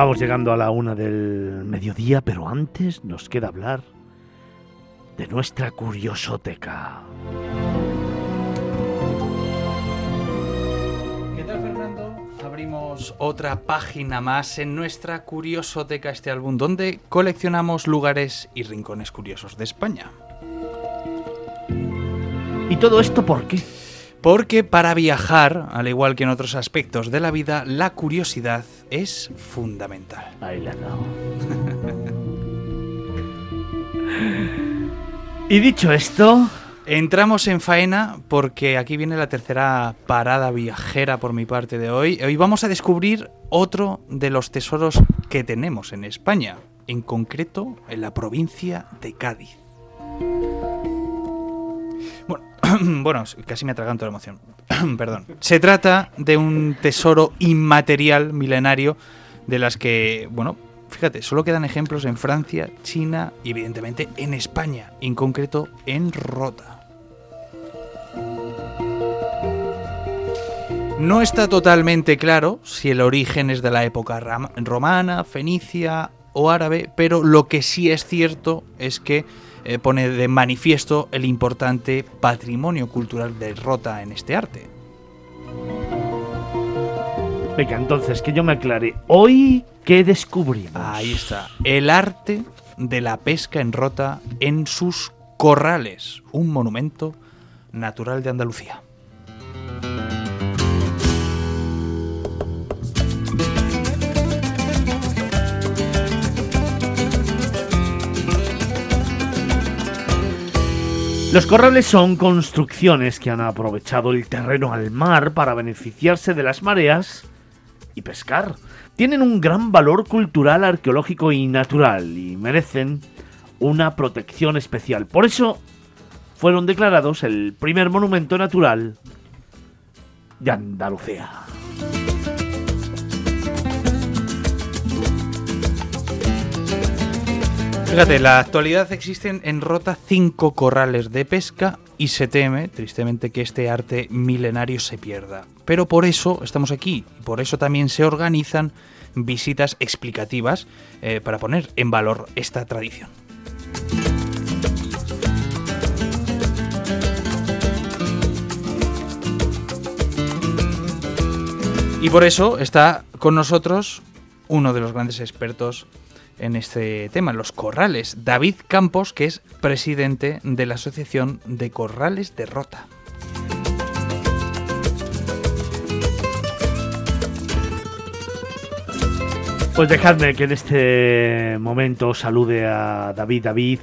Vamos llegando a la una del mediodía, pero antes nos queda hablar de nuestra curiosoteca. Abrimos otra página más en nuestra curiosoteca, este álbum, donde coleccionamos lugares y rincones curiosos de España. ¿Y todo esto por qué? Porque para viajar, al igual que en otros aspectos de la vida, la curiosidad es fundamental. Ahí la dado. y dicho esto, Entramos en faena porque aquí viene la tercera parada viajera por mi parte de hoy. Hoy vamos a descubrir otro de los tesoros que tenemos en España, en concreto en la provincia de Cádiz. Bueno, casi me atraganto la emoción. Perdón. Se trata de un tesoro inmaterial milenario de las que, bueno, fíjate, solo quedan ejemplos en Francia, China y evidentemente en España, en concreto en Rota. No está totalmente claro si el origen es de la época romana, fenicia o árabe, pero lo que sí es cierto es que eh, pone de manifiesto el importante patrimonio cultural de Rota en este arte. Venga, entonces que yo me aclare. Hoy, ¿qué descubrimos? Ahí está, el arte de la pesca en Rota en sus corrales, un monumento natural de Andalucía. Los corrales son construcciones que han aprovechado el terreno al mar para beneficiarse de las mareas y pescar. Tienen un gran valor cultural, arqueológico y natural y merecen una protección especial. Por eso fueron declarados el primer monumento natural de Andalucía. Fíjate, en la actualidad existen en Rota cinco corrales de pesca y se teme, tristemente, que este arte milenario se pierda. Pero por eso estamos aquí, y por eso también se organizan visitas explicativas eh, para poner en valor esta tradición. Y por eso está con nosotros uno de los grandes expertos en este tema, los corrales, David Campos, que es presidente de la Asociación de Corrales de Rota. Pues dejadme que en este momento salude a David. David,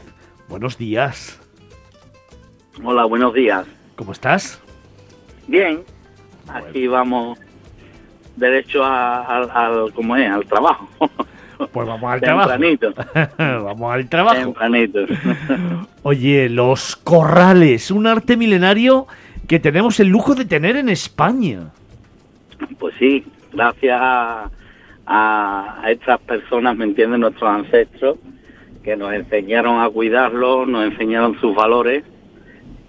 buenos días. Hola, buenos días. ¿Cómo estás? Bien, aquí vamos derecho a- ¿cómo es? al trabajo. Pues vamos al trabajo. Tempranito, vamos al trabajo. tempranito. Oye, los corrales, un arte milenario que tenemos el lujo de tener en España. pues sí, gracias a, a estas personas, ¿me entienden? Nuestros ancestros, que nos enseñaron a cuidarlos, nos enseñaron sus valores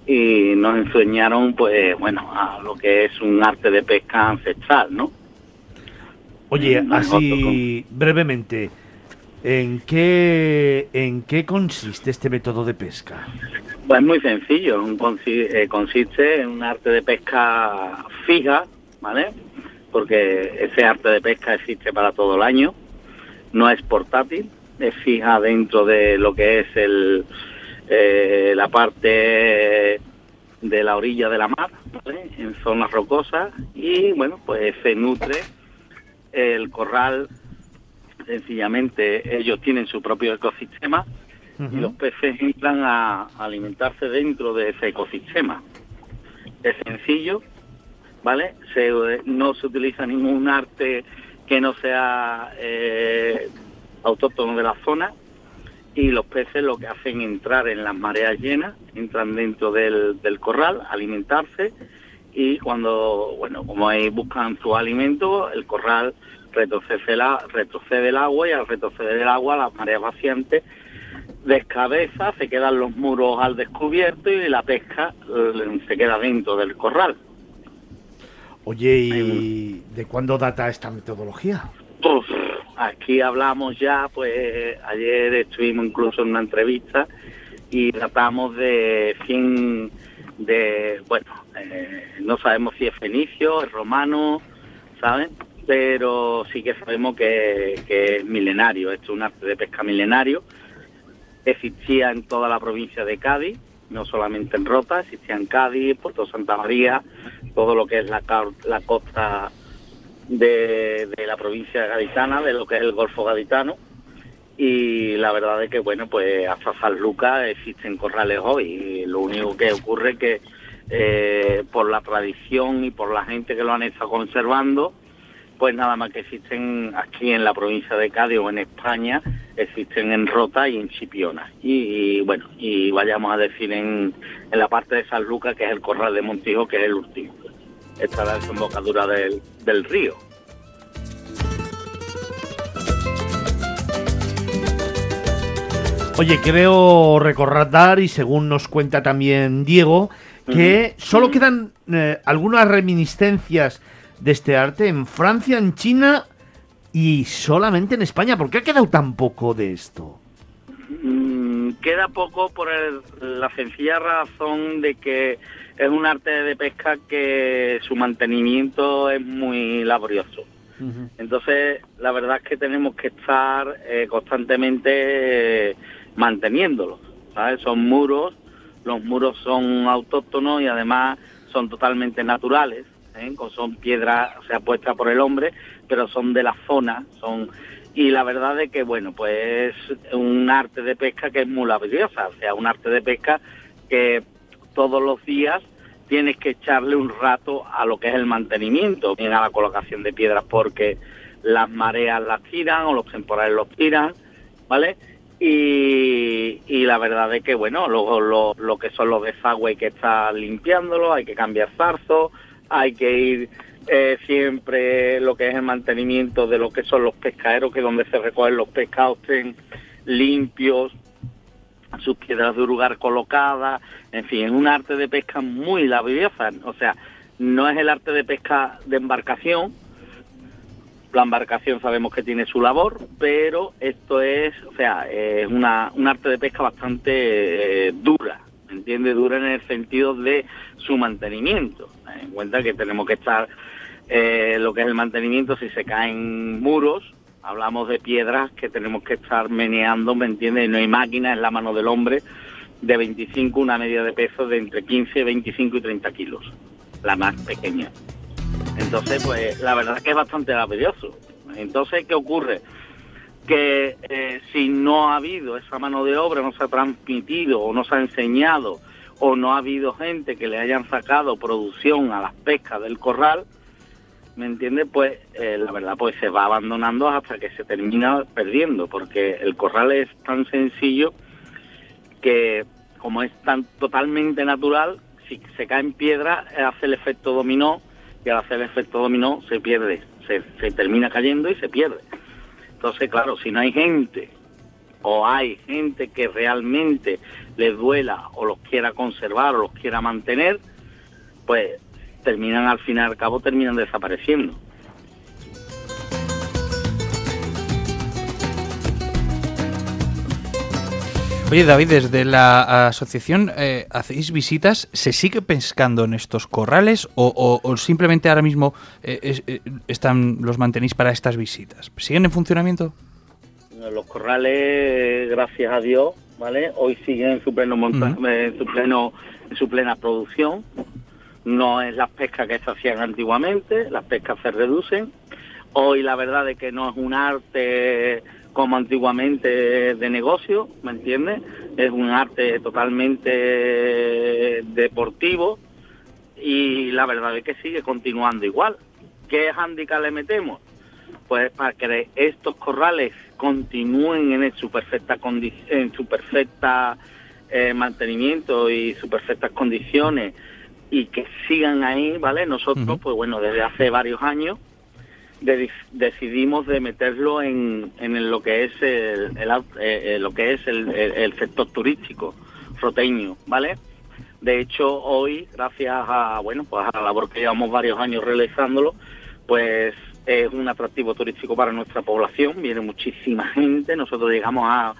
y nos enseñaron, pues, bueno, a lo que es un arte de pesca ancestral, ¿no? Oye, así brevemente, ¿en qué, ¿en qué consiste este método de pesca? Pues muy sencillo, eh, consiste en un arte de pesca fija, ¿vale? Porque ese arte de pesca existe para todo el año, no es portátil, es fija dentro de lo que es el, eh, la parte de la orilla de la mar, ¿vale? en zonas rocosas, y bueno, pues se nutre el corral, sencillamente ellos tienen su propio ecosistema, y los peces entran a alimentarse dentro de ese ecosistema. Es sencillo, ¿vale? Se, no se utiliza ningún arte que no sea eh, autóctono de la zona y los peces lo que hacen es entrar en las mareas llenas, entran dentro del, del corral, alimentarse y cuando, bueno, como ahí buscan su alimento, el corral retrocede, la, retrocede el agua y al retroceder el agua las mareas vaciantes descabeza, se quedan los muros al descubierto y la pesca eh, se queda dentro del corral. Oye, ¿y de cuándo data esta metodología? Pues aquí hablamos ya, pues ayer estuvimos incluso en una entrevista y tratamos de fin de, bueno, eh, no sabemos si es fenicio, es romano, ¿saben? Pero sí que sabemos que, es milenario, esto es un arte de pesca milenario existía en toda la provincia de Cádiz, no solamente en Rota, existía en Cádiz, Puerto Santa María, todo lo que es la, la costa de, la provincia gaditana, de lo que es el Golfo Gaditano. Y la verdad es que, bueno, pues hasta San Lucas existen corrales hoy. lo único que ocurre es que eh, por la tradición y por la gente que lo han estado conservando, pues nada más que existen aquí en la provincia de Cádiz o en España, existen en Rota y en Chipiona. Y, bueno, y vayamos a decir en, en, la parte de San Lucas, que es el Corral de Montijo, que es el último. Esta es la desembocadura del, del río. Oye, creo recordar, y según nos cuenta también Diego, que solo quedan eh, algunas reminiscencias de este arte en Francia, en China y solamente en España. ¿Por qué ha quedado tan poco de esto? Mm, queda poco por la sencilla razón de que es un arte de pesca que su mantenimiento es muy laborioso. Entonces, la verdad es que tenemos que estar eh, constantemente manteniéndolo. Son muros, los muros son autóctonos y además son totalmente naturales. ¿eh? son piedras, o sea, puestas por el hombre, pero son de la zona, son y la verdad es que bueno, pues es un arte de pesca que es muy laboriosa, o sea, un arte de pesca que todos los días tienes que echarle un rato a lo que es el mantenimiento, bien a la colocación de piedras porque las mareas las tiran o los temporales los tiran, ¿vale? Y, la verdad es que, bueno, luego lo, lo que son los desagües que estar limpiándolo, hay que cambiar zarzos, hay que ir eh, siempre lo que es el mantenimiento de lo que son los pescaderos, que donde se recogen los pescados estén limpios, sus piedras de lugar colocadas, en fin, es un arte de pesca muy laboriosa, o sea, no es el arte de pesca de embarcación, la embarcación sabemos que tiene su labor, pero esto es, o sea, es una, un arte de pesca bastante eh, dura, entiende? Dura en el sentido de su mantenimiento en cuenta que tenemos que estar, eh, lo que es el mantenimiento, si se caen muros, hablamos de piedras que tenemos que estar meneando, ¿me entiendes? No hay máquina, en la mano del hombre, de 25, una media de peso de entre 15, 25 y 30 kilos, la más pequeña. Entonces, pues la verdad es que es bastante laborioso. Entonces, ¿qué ocurre? Que eh, si no ha habido esa mano de obra, no se ha transmitido o no se ha enseñado o no ha habido gente que le hayan sacado producción a las pescas del corral, ¿me entiende? Pues eh, la verdad pues se va abandonando hasta que se termina perdiendo, porque el corral es tan sencillo que como es tan totalmente natural, si se cae en piedra hace el efecto dominó y al hacer el efecto dominó se pierde, se, se termina cayendo y se pierde. Entonces, claro, si no hay gente o hay gente que realmente les duela o los quiera conservar o los quiera mantener, pues terminan al fin y al cabo terminan desapareciendo. Oye David, desde la asociación eh, hacéis visitas, ¿se sigue pescando en estos corrales o, simplemente ahora mismo eh, eh, están los mantenéis para estas visitas? ¿Siguen en funcionamiento? Los corrales, gracias a Dios, ¿vale? Hoy siguen en su pleno en su pleno, en su plena producción. No es las pescas que se hacían antiguamente, las pescas se reducen. Hoy la verdad es que no es un arte como antiguamente de negocio, ¿me entiendes? Es un arte totalmente deportivo y la verdad es que sigue continuando igual. ¿Qué handicap le metemos? Pues para que estos corrales continúen en su perfecta en su perfecta eh, mantenimiento y sus perfectas condiciones y que sigan ahí, ¿vale? Nosotros, pues bueno, desde hace varios años decidimos de meterlo en, en lo que es el, eh, eh, lo que es el, el, sector turístico roteño, ¿vale? De hecho, hoy, gracias a bueno, pues a la labor que llevamos varios años realizándolo, pues es un atractivo turístico para nuestra población, viene muchísima gente, nosotros llegamos a,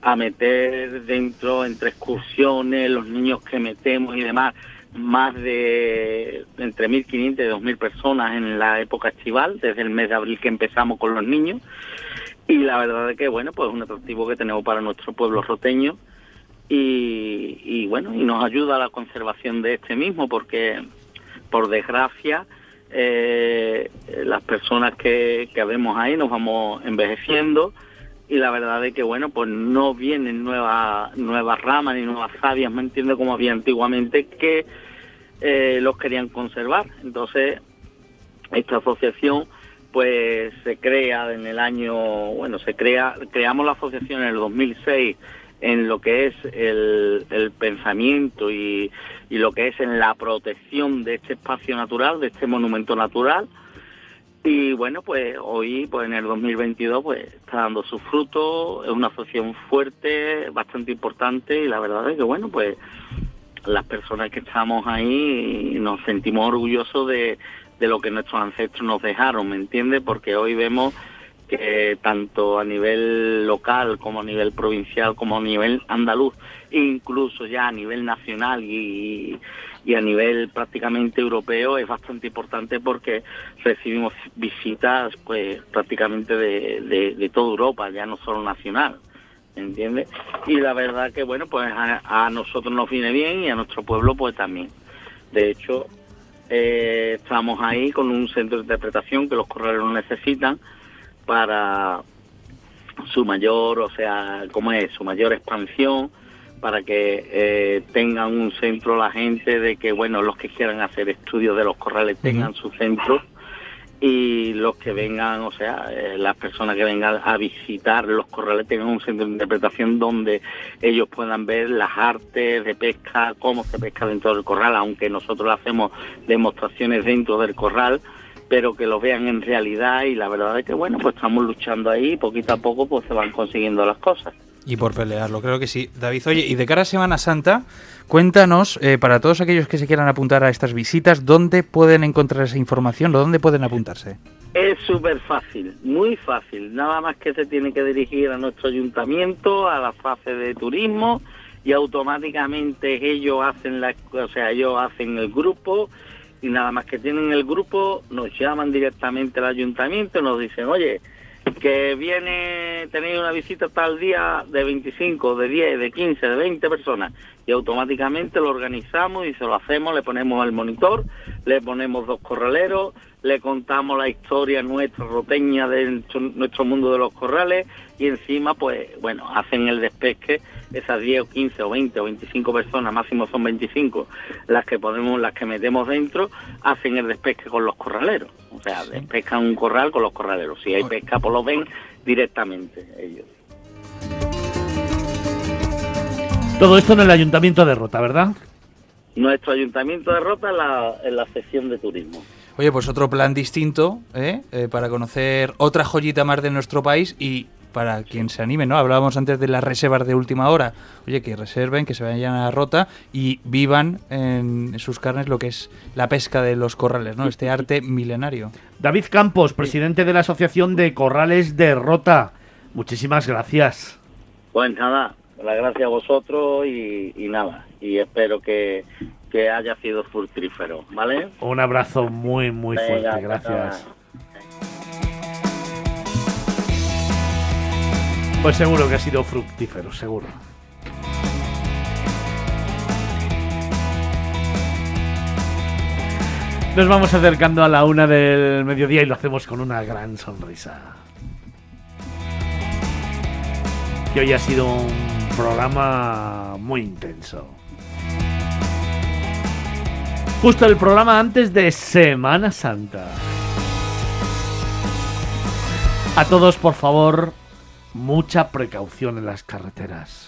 a meter dentro entre excursiones, los niños que metemos y demás, más de entre 1.500 y 2.000 personas en la época estival, desde el mes de abril que empezamos con los niños. Y la verdad es que, bueno, pues es un atractivo que tenemos para nuestro pueblo roteño y, bueno, y nos ayuda a la conservación de este mismo porque, por desgracia, eh, las personas que, que vemos ahí nos vamos envejeciendo y la verdad es que bueno pues no vienen nuevas nuevas ramas ni nuevas sabias me entiende como había antiguamente que eh, los querían conservar. Entonces esta asociación pues se crea en el año bueno se crea creamos la asociación en el 2006 en lo que es el, el pensamiento y, y lo que es en la protección de este espacio natural de este monumento natural. Y bueno, pues hoy, pues en el 2022, pues está dando sus frutos, es una asociación fuerte, bastante importante y la verdad es que bueno, pues las personas que estamos ahí nos sentimos orgullosos de, de lo que nuestros ancestros nos dejaron, ¿me entiendes? Porque hoy vemos que tanto a nivel local como a nivel provincial como a nivel andaluz, incluso ya a nivel nacional y, y a nivel prácticamente europeo es bastante importante porque recibimos visitas pues prácticamente de, de, toda Europa, ya no solo nacional. ¿Entiendes? Y la verdad que bueno, pues a, nosotros nos viene bien y a nuestro pueblo pues también. De hecho, eh, estamos ahí con un centro de interpretación que los corraleros necesitan para su mayor, o sea, ¿cómo es? Su mayor expansión, para que eh, tengan un centro la gente, de que, bueno, los que quieran hacer estudios de los corrales tengan su centro y los que vengan, o sea, eh, las personas que vengan a visitar los corrales tengan un centro de interpretación donde ellos puedan ver las artes de pesca, cómo se pesca dentro del corral, aunque nosotros hacemos demostraciones dentro del corral, pero que lo vean en realidad y la verdad es que, bueno, pues estamos luchando ahí, poquito a poco pues se van consiguiendo las cosas. Y por pelearlo, creo que sí. David, oye, y de cara a Semana Santa, cuéntanos, eh, para todos aquellos que se quieran apuntar a estas visitas, ¿dónde pueden encontrar esa información o dónde pueden apuntarse? Es súper fácil, muy fácil. Nada más que se tiene que dirigir a nuestro ayuntamiento, a la fase de turismo, y automáticamente ellos hacen la, o sea, ellos hacen el grupo y nada más que tienen el grupo nos llaman directamente al ayuntamiento y nos dicen, oye, que viene, tenéis una visita tal día de 25, de 10, de 15, de 20 personas. Y automáticamente lo organizamos y se lo hacemos, le ponemos el monitor, le ponemos dos corraleros, le contamos la historia nuestra roteña de nuestro mundo de los corrales y encima pues bueno, hacen el despesque esas 10 o 15 o 20 o 25 personas, máximo son 25, las que podemos, las que metemos dentro, hacen el despesque con los corraleros. O sea, despescan un corral con los corraleros. Si hay pesca, pues lo ven directamente ellos. Todo esto en el Ayuntamiento de Rota, ¿verdad? Nuestro Ayuntamiento de Rota en la, en la sección de turismo. Oye, pues otro plan distinto ¿eh? Eh, para conocer otra joyita más de nuestro país y para quien se anime, ¿no? Hablábamos antes de las reservas de última hora. Oye, que reserven, que se vayan a la rota y vivan en sus carnes lo que es la pesca de los corrales, ¿no? Este arte milenario. David Campos, presidente de la Asociación de Corrales de Rota. Muchísimas gracias. Pues nada, la gracias a vosotros y, nada, y espero que, haya sido fructífero, ¿vale? Un abrazo muy, muy fuerte, gracias. Pues seguro que ha sido fructífero, seguro. Nos vamos acercando a la una del mediodía y lo hacemos con una gran sonrisa. Que hoy ha sido un programa muy intenso. Justo el programa antes de Semana Santa. A todos, por favor, mucha precaución en las carreteras.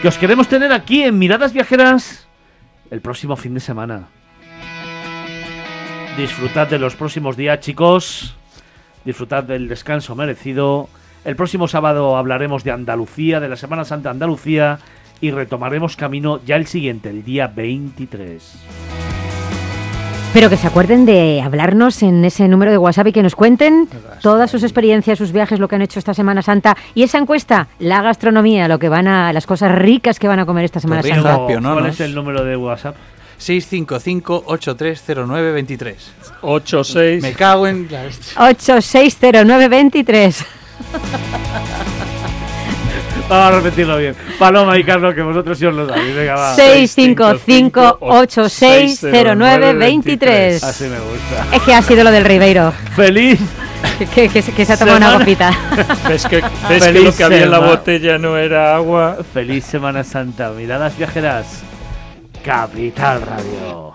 Que os queremos tener aquí en Miradas Viajeras el próximo fin de semana. Disfrutad de los próximos días, chicos. Disfrutad del descanso merecido. El próximo sábado hablaremos de Andalucía, de la Semana Santa Andalucía, y retomaremos camino ya el siguiente, el día 23. Pero que se acuerden de hablarnos en ese número de WhatsApp y que nos cuenten todas sus experiencias, sus viajes, lo que han hecho esta Semana Santa y esa encuesta, la gastronomía, lo que van a, las cosas ricas que van a comer esta Semana. Santa. Rápido, ¿no? ¿Cuál es el número de WhatsApp? 655-8309-23. 8, 6. Me cago en... la- 860923. Vamos a repetirlo bien. Paloma y Carlos, que vosotros sí os lo dais. Venga, va. 655-860923. Así me gusta. Es que ha sido lo del Ribeiro, Feliz. que, que- que se- ha tomado una copita. ¿Ves que, ves que Feliz lo que había en la semana. botella no era agua? Feliz Semana Santa. Miradas viajeras. Capital Radio.